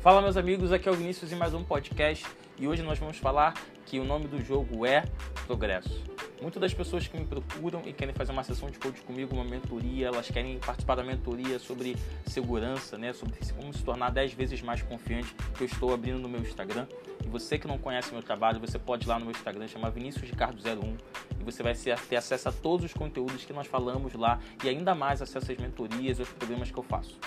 Fala meus amigos, aqui é o Vinícius em mais um podcast e hoje nós vamos falar que o nome do jogo é Progresso. Muitas das pessoas que me procuram e querem fazer uma sessão de coach comigo, uma mentoria, elas querem participar da mentoria sobre segurança, né, sobre como se tornar 10 vezes mais confiante, que eu estou abrindo no meu Instagram. E você que não conhece meu trabalho, você pode ir lá no meu Instagram, chama Vinícius Ricardo01, e você vai ter acesso a todos os conteúdos que nós falamos lá e ainda mais acesso às mentorias e aos programas que eu faço.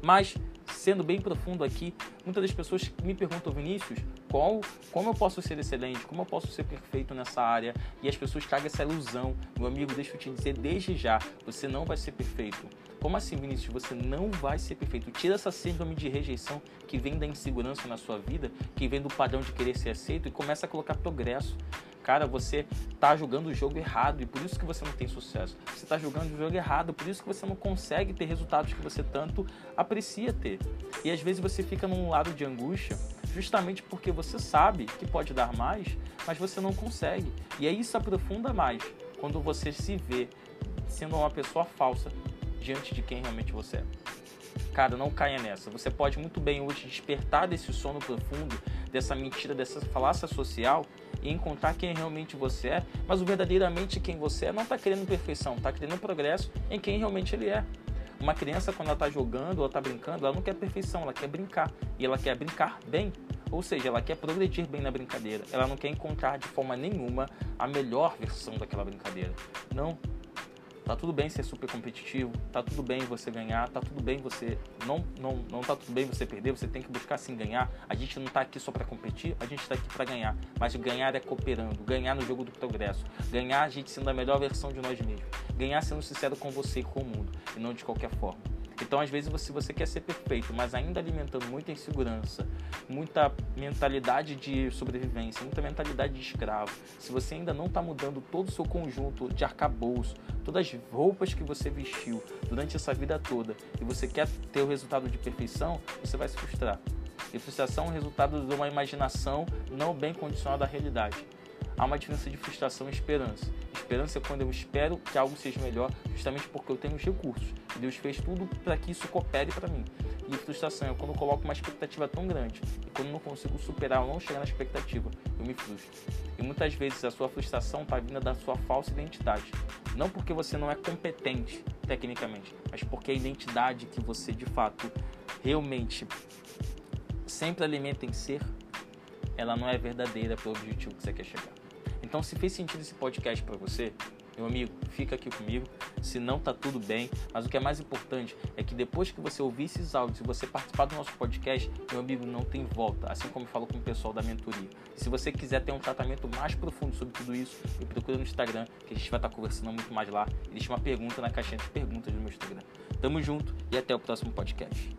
Mas sendo bem profundo aqui, muitas das pessoas me perguntam, Vinícius, qual, como eu posso ser excelente, como eu posso ser perfeito nessa área? E as pessoas cagam essa ilusão. Meu amigo, deixa eu te dizer desde já, você não vai ser perfeito. Como assim, Vinícius? Você não vai ser perfeito. Tira essa síndrome de rejeição que vem da insegurança na sua vida, que vem do padrão de querer ser aceito e começa a colocar progresso. Cara, você tá jogando o jogo errado e por isso que você não tem sucesso. Você tá jogando o jogo errado, por isso que você não consegue ter resultados que você tanto aprecia ter. E às vezes você fica num lado de angústia justamente porque você sabe que pode dar mais, mas você não consegue. E aí isso aprofunda mais quando você se vê sendo uma pessoa falsa diante de quem realmente você é. Cara, não caia nessa. Você pode muito bem hoje despertar desse sono profundo, dessa mentira, dessa falácia social e encontrar quem realmente você é, mas o verdadeiramente quem você é não está querendo perfeição, está querendo progresso em quem realmente ele é. Uma criança, quando ela está jogando ou está brincando, ela não quer perfeição, ela quer brincar. E ela quer brincar bem. Ou seja, ela quer progredir bem na brincadeira. Ela não quer encontrar de forma nenhuma a melhor versão daquela brincadeira. Não, Tá tudo bem ser super competitivo, tá tudo bem você ganhar, tá tudo bem você não não não tá tudo bem você perder, você tem que buscar sim ganhar. A gente não tá aqui só para competir, a gente tá aqui para ganhar. Mas ganhar é cooperando, ganhar no jogo do progresso, ganhar a gente sendo a melhor versão de nós mesmos, ganhar sendo sincero com você e com o mundo e não de qualquer forma. Então, às vezes, se você quer ser perfeito, mas ainda alimentando muita insegurança, muita mentalidade de sobrevivência, muita mentalidade de escravo, se você ainda não está mudando todo o seu conjunto de arcabouço, todas as roupas que você vestiu durante essa vida toda, e você quer ter o resultado de perfeição, você vai se frustrar. E frustração é o resultado de uma imaginação não bem condicionada à realidade. Há uma diferença de frustração e esperança. Esperança é quando eu espero que algo seja melhor, justamente porque eu tenho os recursos. Deus fez tudo para que isso coopere para mim. E frustração é quando eu coloco uma expectativa tão grande e quando não consigo superar ou não chegar na expectativa, eu me frustro. E muitas vezes a sua frustração está vindo da sua falsa identidade. Não porque você não é competente tecnicamente, mas porque a identidade que você de fato realmente sempre alimenta em ser, ela não é verdadeira para o objetivo que você quer chegar. Então, se fez sentido esse podcast para você, meu amigo, fica aqui comigo. Se não tá tudo bem, mas o que é mais importante é que depois que você ouvir esses áudios e você participar do nosso podcast, meu amigo, não tem volta, assim como eu falo com o pessoal da mentoria. Se você quiser ter um tratamento mais profundo sobre tudo isso, me procura no Instagram, que a gente vai estar conversando muito mais lá. E deixa uma pergunta na caixinha de perguntas do meu Instagram. Tamo junto e até o próximo podcast.